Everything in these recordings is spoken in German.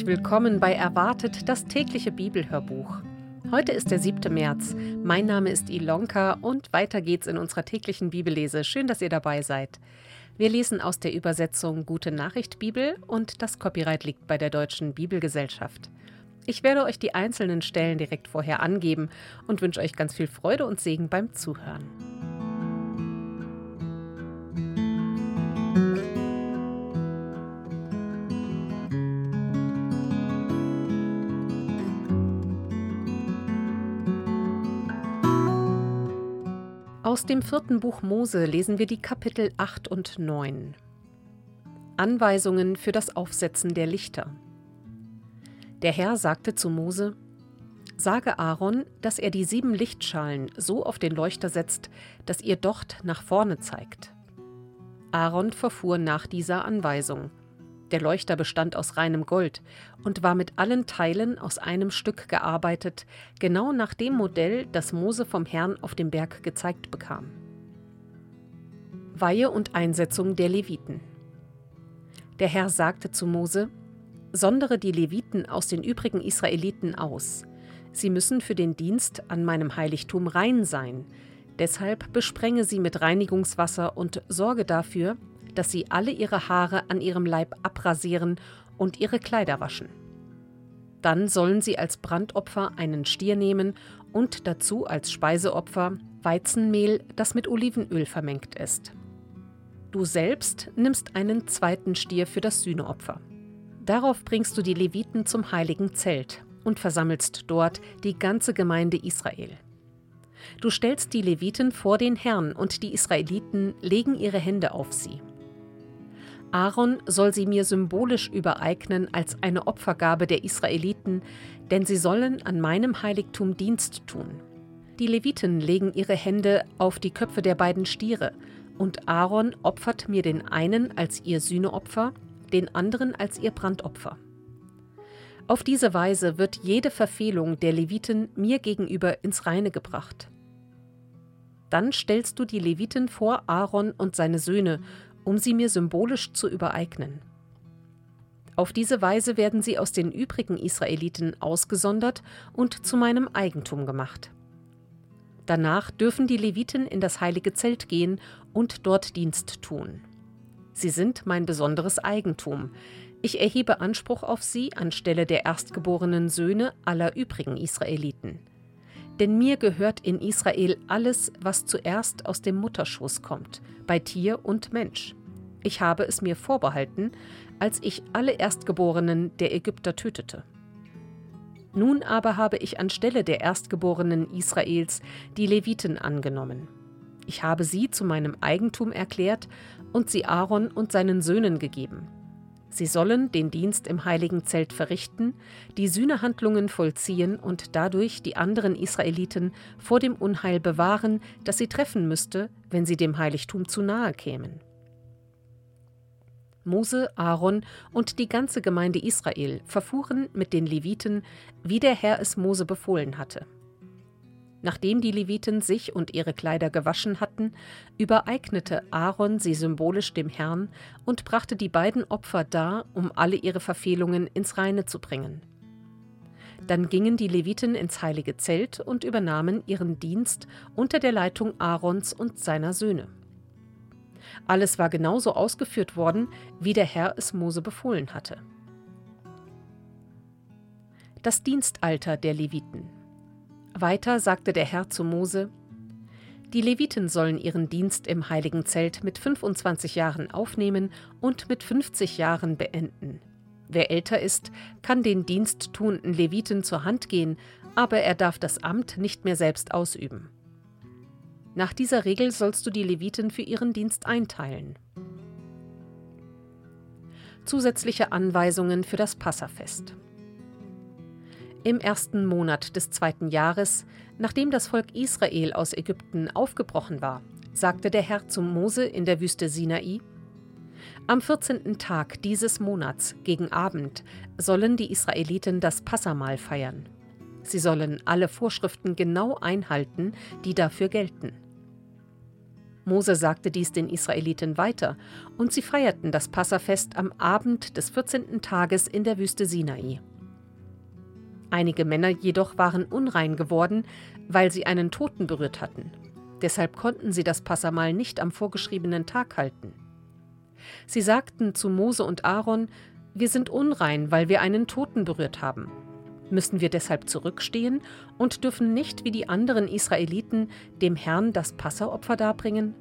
herzlich willkommen bei Erwartet, das tägliche Bibelhörbuch. Heute ist der 7. März. Mein Name ist Ilonka und weiter geht's in unserer täglichen Bibellese. Schön, dass ihr dabei seid. Wir lesen aus der Übersetzung Gute Nachricht Bibel und das Copyright liegt bei der Deutschen Bibelgesellschaft. Ich werde euch die einzelnen Stellen direkt vorher angeben und wünsche euch ganz viel Freude und Segen beim Zuhören. Aus dem vierten Buch Mose lesen wir die Kapitel 8 und 9. Anweisungen für das Aufsetzen der Lichter. Der Herr sagte zu Mose: Sage Aaron, dass er die sieben Lichtschalen so auf den Leuchter setzt, dass ihr Docht nach vorne zeigt. Aaron verfuhr nach dieser Anweisung. Der Leuchter bestand aus reinem Gold und war mit allen Teilen aus einem Stück gearbeitet, genau nach dem Modell, das Mose vom Herrn auf dem Berg gezeigt bekam. Weihe und Einsetzung der Leviten. Der Herr sagte zu Mose: Sondere die Leviten aus den übrigen Israeliten aus. Sie müssen für den Dienst an meinem Heiligtum rein sein. Deshalb besprenge sie mit Reinigungswasser und sorge dafür, dass sie alle ihre Haare an ihrem Leib abrasieren und ihre Kleider waschen. Dann sollen sie als Brandopfer einen Stier nehmen und dazu als Speiseopfer Weizenmehl, das mit Olivenöl vermengt ist. Du selbst nimmst einen zweiten Stier für das Sühneopfer. Darauf bringst du die Leviten zum heiligen Zelt und versammelst dort die ganze Gemeinde Israel. Du stellst die Leviten vor den Herrn und die Israeliten legen ihre Hände auf sie. Aaron soll sie mir symbolisch übereignen als eine Opfergabe der Israeliten, denn sie sollen an meinem Heiligtum Dienst tun. Die Leviten legen ihre Hände auf die Köpfe der beiden Stiere, und Aaron opfert mir den einen als ihr Sühneopfer, den anderen als ihr Brandopfer. Auf diese Weise wird jede Verfehlung der Leviten mir gegenüber ins Reine gebracht. Dann stellst du die Leviten vor Aaron und seine Söhne um sie mir symbolisch zu übereignen. Auf diese Weise werden sie aus den übrigen Israeliten ausgesondert und zu meinem Eigentum gemacht. Danach dürfen die Leviten in das heilige Zelt gehen und dort Dienst tun. Sie sind mein besonderes Eigentum. Ich erhebe Anspruch auf sie anstelle der erstgeborenen Söhne aller übrigen Israeliten. Denn mir gehört in Israel alles, was zuerst aus dem Mutterschoß kommt, bei Tier und Mensch. Ich habe es mir vorbehalten, als ich alle Erstgeborenen der Ägypter tötete. Nun aber habe ich anstelle der Erstgeborenen Israels die Leviten angenommen. Ich habe sie zu meinem Eigentum erklärt und sie Aaron und seinen Söhnen gegeben. Sie sollen den Dienst im heiligen Zelt verrichten, die Sühnehandlungen vollziehen und dadurch die anderen Israeliten vor dem Unheil bewahren, das sie treffen müsste, wenn sie dem Heiligtum zu nahe kämen. Mose, Aaron und die ganze Gemeinde Israel verfuhren mit den Leviten, wie der Herr es Mose befohlen hatte. Nachdem die Leviten sich und ihre Kleider gewaschen hatten, übereignete Aaron sie symbolisch dem Herrn und brachte die beiden Opfer dar, um alle ihre Verfehlungen ins Reine zu bringen. Dann gingen die Leviten ins heilige Zelt und übernahmen ihren Dienst unter der Leitung Aarons und seiner Söhne. Alles war genauso ausgeführt worden, wie der Herr es Mose befohlen hatte. Das Dienstalter der Leviten. Weiter sagte der Herr zu Mose: Die Leviten sollen ihren Dienst im heiligen Zelt mit 25 Jahren aufnehmen und mit 50 Jahren beenden. Wer älter ist, kann den diensttuenden Leviten zur Hand gehen, aber er darf das Amt nicht mehr selbst ausüben. Nach dieser Regel sollst du die Leviten für ihren Dienst einteilen. Zusätzliche Anweisungen für das Passafest. Im ersten Monat des zweiten Jahres, nachdem das Volk Israel aus Ägypten aufgebrochen war, sagte der Herr zu Mose in der Wüste Sinai: Am 14. Tag dieses Monats gegen Abend sollen die Israeliten das Passamal feiern. Sie sollen alle Vorschriften genau einhalten, die dafür gelten. Mose sagte dies den Israeliten weiter, und sie feierten das Passafest am Abend des 14. Tages in der Wüste Sinai. Einige Männer jedoch waren unrein geworden, weil sie einen Toten berührt hatten. Deshalb konnten sie das Passamal nicht am vorgeschriebenen Tag halten. Sie sagten zu Mose und Aaron, wir sind unrein, weil wir einen Toten berührt haben. Müssen wir deshalb zurückstehen und dürfen nicht wie die anderen Israeliten dem Herrn das Passaopfer darbringen?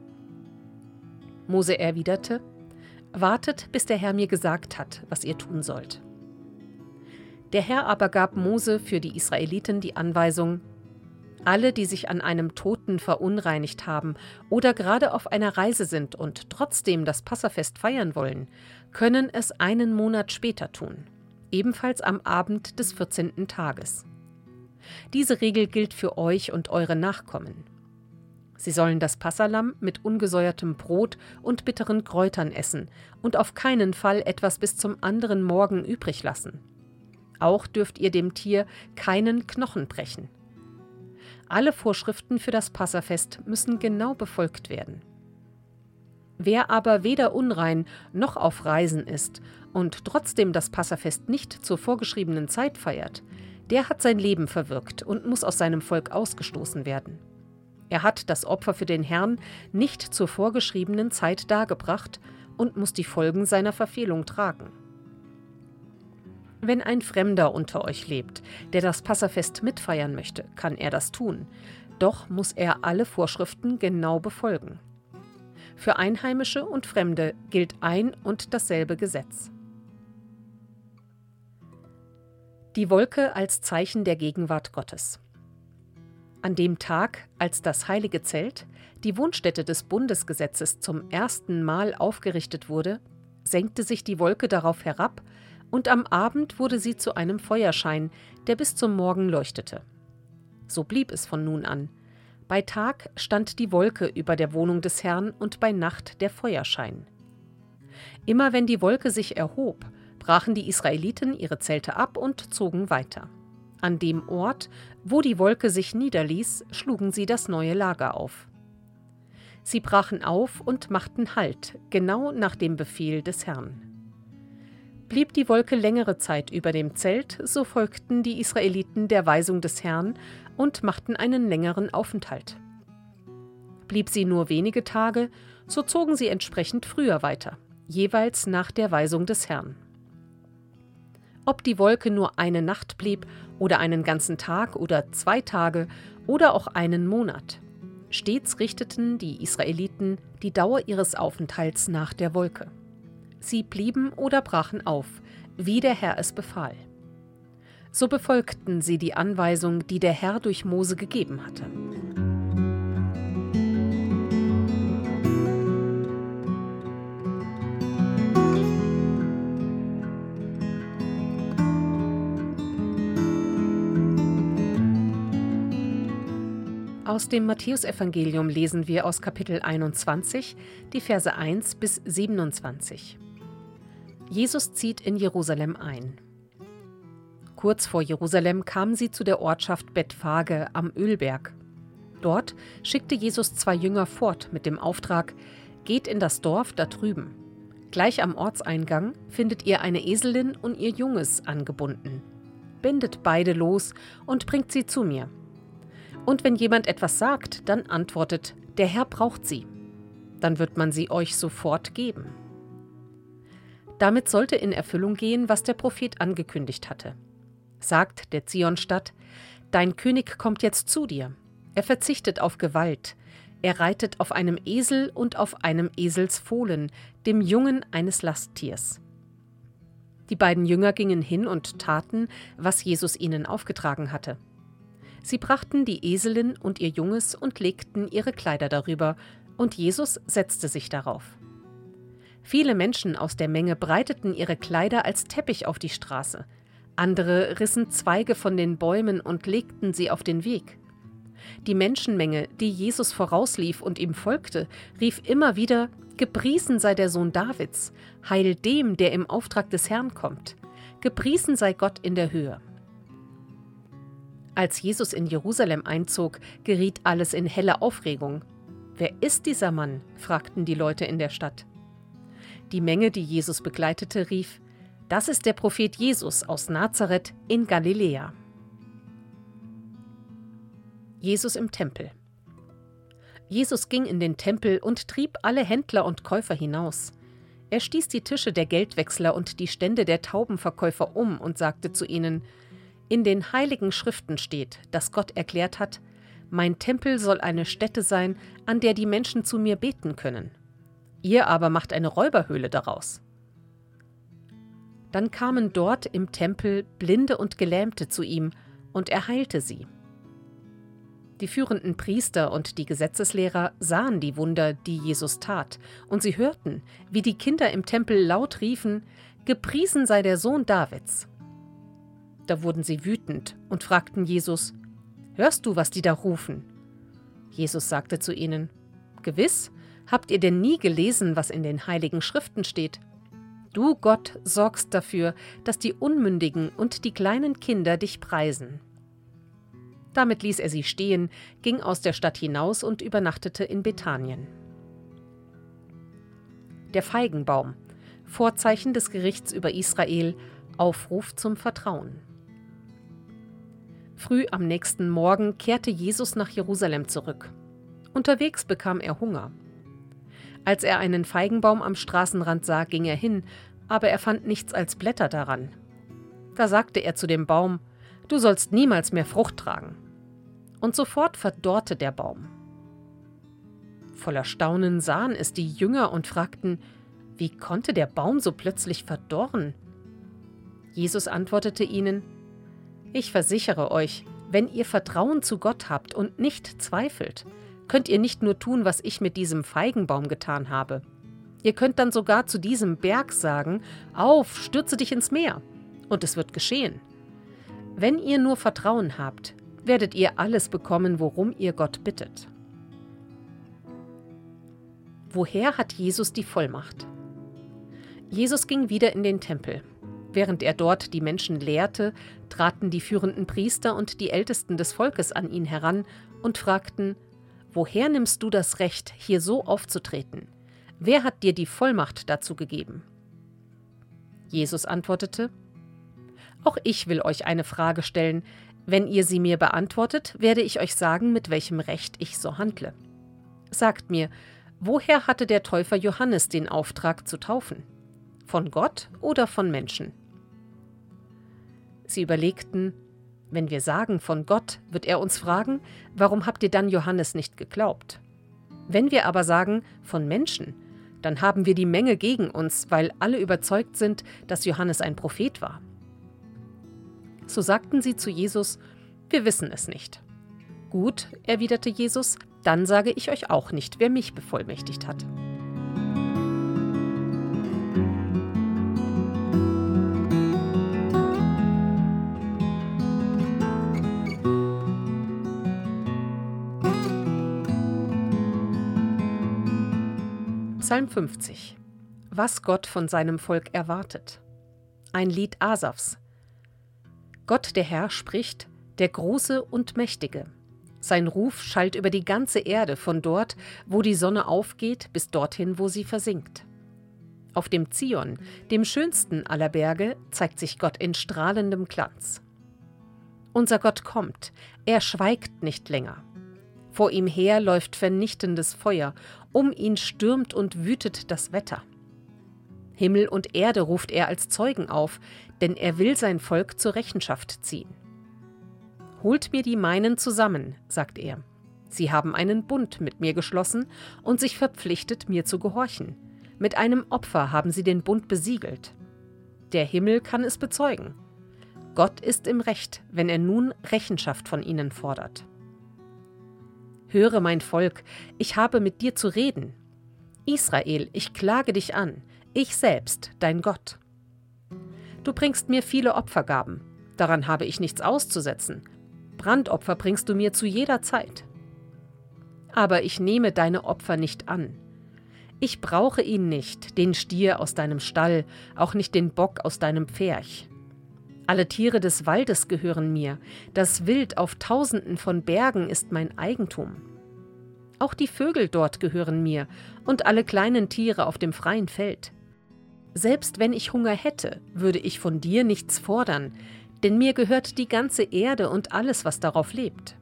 Mose erwiderte, Wartet, bis der Herr mir gesagt hat, was ihr tun sollt. Der Herr aber gab Mose für die Israeliten die Anweisung, alle, die sich an einem Toten verunreinigt haben oder gerade auf einer Reise sind und trotzdem das Passafest feiern wollen, können es einen Monat später tun, ebenfalls am Abend des 14. Tages. Diese Regel gilt für euch und eure Nachkommen. Sie sollen das Passalam mit ungesäuertem Brot und bitteren Kräutern essen und auf keinen Fall etwas bis zum anderen Morgen übrig lassen. Auch dürft ihr dem Tier keinen Knochen brechen. Alle Vorschriften für das Passafest müssen genau befolgt werden. Wer aber weder unrein noch auf Reisen ist und trotzdem das Passafest nicht zur vorgeschriebenen Zeit feiert, der hat sein Leben verwirkt und muss aus seinem Volk ausgestoßen werden. Er hat das Opfer für den Herrn nicht zur vorgeschriebenen Zeit dargebracht und muss die Folgen seiner Verfehlung tragen. Wenn ein Fremder unter euch lebt, der das Passafest mitfeiern möchte, kann er das tun, doch muss er alle Vorschriften genau befolgen. Für Einheimische und Fremde gilt ein und dasselbe Gesetz. Die Wolke als Zeichen der Gegenwart Gottes. An dem Tag, als das heilige Zelt, die Wohnstätte des Bundesgesetzes, zum ersten Mal aufgerichtet wurde, senkte sich die Wolke darauf herab und am Abend wurde sie zu einem Feuerschein, der bis zum Morgen leuchtete. So blieb es von nun an. Bei Tag stand die Wolke über der Wohnung des Herrn und bei Nacht der Feuerschein. Immer wenn die Wolke sich erhob, brachen die Israeliten ihre Zelte ab und zogen weiter. An dem Ort, wo die Wolke sich niederließ, schlugen sie das neue Lager auf. Sie brachen auf und machten Halt, genau nach dem Befehl des Herrn. Blieb die Wolke längere Zeit über dem Zelt, so folgten die Israeliten der Weisung des Herrn und machten einen längeren Aufenthalt. Blieb sie nur wenige Tage, so zogen sie entsprechend früher weiter, jeweils nach der Weisung des Herrn. Ob die Wolke nur eine Nacht blieb oder einen ganzen Tag oder zwei Tage oder auch einen Monat. Stets richteten die Israeliten die Dauer ihres Aufenthalts nach der Wolke. Sie blieben oder brachen auf, wie der Herr es befahl. So befolgten sie die Anweisung, die der Herr durch Mose gegeben hatte. Aus dem Matthäusevangelium lesen wir aus Kapitel 21 die Verse 1 bis 27. Jesus zieht in Jerusalem ein. Kurz vor Jerusalem kamen sie zu der Ortschaft Bethphage am Ölberg. Dort schickte Jesus zwei Jünger fort mit dem Auftrag: Geht in das Dorf da drüben. Gleich am Ortseingang findet ihr eine Eselin und ihr Junges angebunden. Bindet beide los und bringt sie zu mir. Und wenn jemand etwas sagt, dann antwortet: Der Herr braucht sie. Dann wird man sie euch sofort geben. Damit sollte in Erfüllung gehen, was der Prophet angekündigt hatte. Sagt der Zionstadt, Dein König kommt jetzt zu dir. Er verzichtet auf Gewalt. Er reitet auf einem Esel und auf einem Eselsfohlen, dem Jungen eines Lasttiers. Die beiden Jünger gingen hin und taten, was Jesus ihnen aufgetragen hatte. Sie brachten die Eselin und ihr Junges und legten ihre Kleider darüber, und Jesus setzte sich darauf. Viele Menschen aus der Menge breiteten ihre Kleider als Teppich auf die Straße. Andere rissen Zweige von den Bäumen und legten sie auf den Weg. Die Menschenmenge, die Jesus vorauslief und ihm folgte, rief immer wieder Gepriesen sei der Sohn Davids, heil dem, der im Auftrag des Herrn kommt. Gepriesen sei Gott in der Höhe. Als Jesus in Jerusalem einzog, geriet alles in helle Aufregung. Wer ist dieser Mann? fragten die Leute in der Stadt. Die Menge, die Jesus begleitete, rief, Das ist der Prophet Jesus aus Nazareth in Galiläa. Jesus im Tempel. Jesus ging in den Tempel und trieb alle Händler und Käufer hinaus. Er stieß die Tische der Geldwechsler und die Stände der Taubenverkäufer um und sagte zu ihnen In den heiligen Schriften steht, dass Gott erklärt hat, mein Tempel soll eine Stätte sein, an der die Menschen zu mir beten können. Ihr aber macht eine Räuberhöhle daraus. Dann kamen dort im Tempel Blinde und Gelähmte zu ihm, und er heilte sie. Die führenden Priester und die Gesetzeslehrer sahen die Wunder, die Jesus tat, und sie hörten, wie die Kinder im Tempel laut riefen, Gepriesen sei der Sohn Davids. Da wurden sie wütend und fragten Jesus, Hörst du, was die da rufen? Jesus sagte zu ihnen, Gewiss, habt ihr denn nie gelesen, was in den heiligen Schriften steht? Du, Gott, sorgst dafür, dass die Unmündigen und die kleinen Kinder dich preisen. Damit ließ er sie stehen, ging aus der Stadt hinaus und übernachtete in Bethanien. Der Feigenbaum, Vorzeichen des Gerichts über Israel, Aufruf zum Vertrauen. Früh am nächsten Morgen kehrte Jesus nach Jerusalem zurück. Unterwegs bekam er Hunger. Als er einen Feigenbaum am Straßenrand sah, ging er hin, aber er fand nichts als Blätter daran. Da sagte er zu dem Baum, Du sollst niemals mehr Frucht tragen. Und sofort verdorrte der Baum. Voller Staunen sahen es die Jünger und fragten, wie konnte der Baum so plötzlich verdorren? Jesus antwortete ihnen, Ich versichere euch, wenn ihr Vertrauen zu Gott habt und nicht zweifelt, könnt ihr nicht nur tun, was ich mit diesem Feigenbaum getan habe. Ihr könnt dann sogar zu diesem Berg sagen, Auf, stürze dich ins Meer, und es wird geschehen. Wenn ihr nur Vertrauen habt, werdet ihr alles bekommen, worum ihr Gott bittet. Woher hat Jesus die Vollmacht? Jesus ging wieder in den Tempel. Während er dort die Menschen lehrte, traten die führenden Priester und die Ältesten des Volkes an ihn heran und fragten, Woher nimmst du das Recht, hier so aufzutreten? Wer hat dir die Vollmacht dazu gegeben? Jesus antwortete, auch ich will euch eine Frage stellen. Wenn ihr sie mir beantwortet, werde ich euch sagen, mit welchem Recht ich so handle. Sagt mir, woher hatte der Täufer Johannes den Auftrag zu taufen? Von Gott oder von Menschen? Sie überlegten, wenn wir sagen von Gott, wird er uns fragen, warum habt ihr dann Johannes nicht geglaubt? Wenn wir aber sagen von Menschen, dann haben wir die Menge gegen uns, weil alle überzeugt sind, dass Johannes ein Prophet war. So sagten sie zu Jesus, wir wissen es nicht. Gut, erwiderte Jesus, dann sage ich euch auch nicht, wer mich bevollmächtigt hat. Psalm 50 Was Gott von seinem Volk erwartet. Ein Lied Asafs, Gott der Herr spricht, der Große und Mächtige. Sein Ruf schallt über die ganze Erde, von dort, wo die Sonne aufgeht, bis dorthin, wo sie versinkt. Auf dem Zion, dem schönsten aller Berge, zeigt sich Gott in strahlendem Glanz. Unser Gott kommt, er schweigt nicht länger. Vor ihm her läuft vernichtendes Feuer, um ihn stürmt und wütet das Wetter. Himmel und Erde ruft er als Zeugen auf, denn er will sein Volk zur Rechenschaft ziehen. Holt mir die meinen zusammen, sagt er. Sie haben einen Bund mit mir geschlossen und sich verpflichtet, mir zu gehorchen. Mit einem Opfer haben sie den Bund besiegelt. Der Himmel kann es bezeugen. Gott ist im Recht, wenn er nun Rechenschaft von ihnen fordert. Höre mein Volk, ich habe mit dir zu reden. Israel, ich klage dich an, ich selbst, dein Gott. Du bringst mir viele Opfergaben, daran habe ich nichts auszusetzen. Brandopfer bringst du mir zu jeder Zeit. Aber ich nehme deine Opfer nicht an. Ich brauche ihn nicht, den Stier aus deinem Stall, auch nicht den Bock aus deinem Pferch. Alle Tiere des Waldes gehören mir, das Wild auf tausenden von Bergen ist mein Eigentum. Auch die Vögel dort gehören mir und alle kleinen Tiere auf dem freien Feld. Selbst wenn ich Hunger hätte, würde ich von dir nichts fordern, denn mir gehört die ganze Erde und alles, was darauf lebt.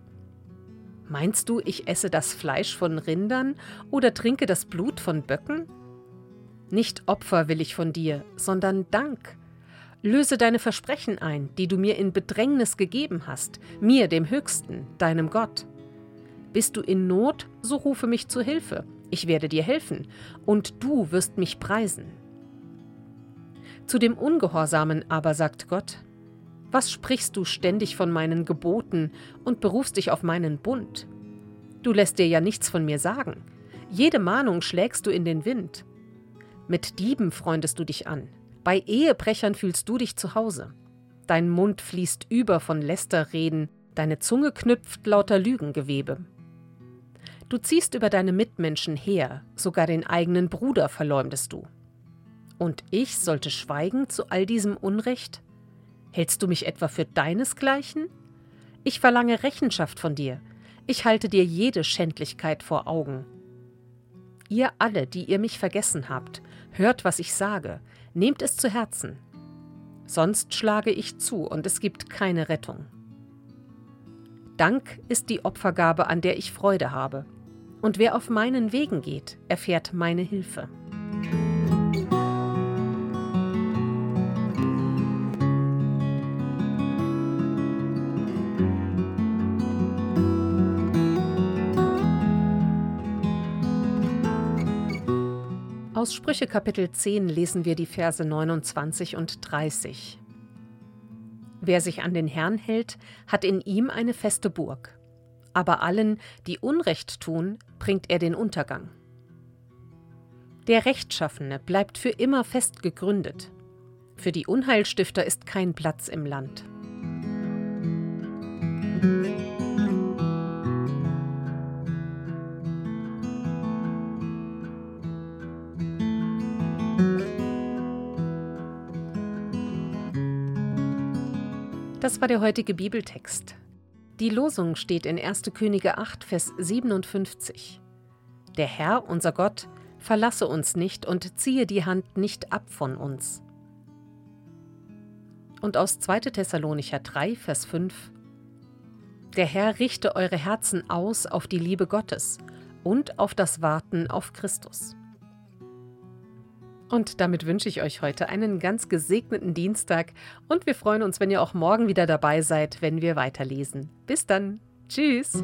Meinst du, ich esse das Fleisch von Rindern oder trinke das Blut von Böcken? Nicht Opfer will ich von dir, sondern Dank. Löse deine Versprechen ein, die du mir in Bedrängnis gegeben hast, mir, dem Höchsten, deinem Gott. Bist du in Not, so rufe mich zu Hilfe, ich werde dir helfen, und du wirst mich preisen. Zu dem Ungehorsamen aber sagt Gott, was sprichst du ständig von meinen Geboten und berufst dich auf meinen Bund? Du lässt dir ja nichts von mir sagen. Jede Mahnung schlägst du in den Wind. Mit Dieben freundest du dich an. Bei Ehebrechern fühlst du dich zu Hause. Dein Mund fließt über von Lästerreden, deine Zunge knüpft lauter Lügengewebe. Du ziehst über deine Mitmenschen her, sogar den eigenen Bruder verleumdest du. Und ich sollte schweigen zu all diesem Unrecht? Hältst du mich etwa für deinesgleichen? Ich verlange Rechenschaft von dir. Ich halte dir jede Schändlichkeit vor Augen. Ihr alle, die ihr mich vergessen habt, hört, was ich sage, nehmt es zu Herzen. Sonst schlage ich zu und es gibt keine Rettung. Dank ist die Opfergabe, an der ich Freude habe. Und wer auf meinen Wegen geht, erfährt meine Hilfe. Aus Sprüche Kapitel 10 lesen wir die Verse 29 und 30. Wer sich an den Herrn hält, hat in ihm eine feste Burg. Aber allen, die Unrecht tun, bringt er den Untergang. Der Rechtschaffene bleibt für immer fest gegründet. Für die Unheilstifter ist kein Platz im Land. Das war der heutige Bibeltext. Die Losung steht in 1. Könige 8, Vers 57. Der Herr, unser Gott, verlasse uns nicht und ziehe die Hand nicht ab von uns. Und aus 2. Thessalonicher 3, Vers 5. Der Herr richte eure Herzen aus auf die Liebe Gottes und auf das Warten auf Christus. Und damit wünsche ich euch heute einen ganz gesegneten Dienstag und wir freuen uns, wenn ihr auch morgen wieder dabei seid, wenn wir weiterlesen. Bis dann. Tschüss.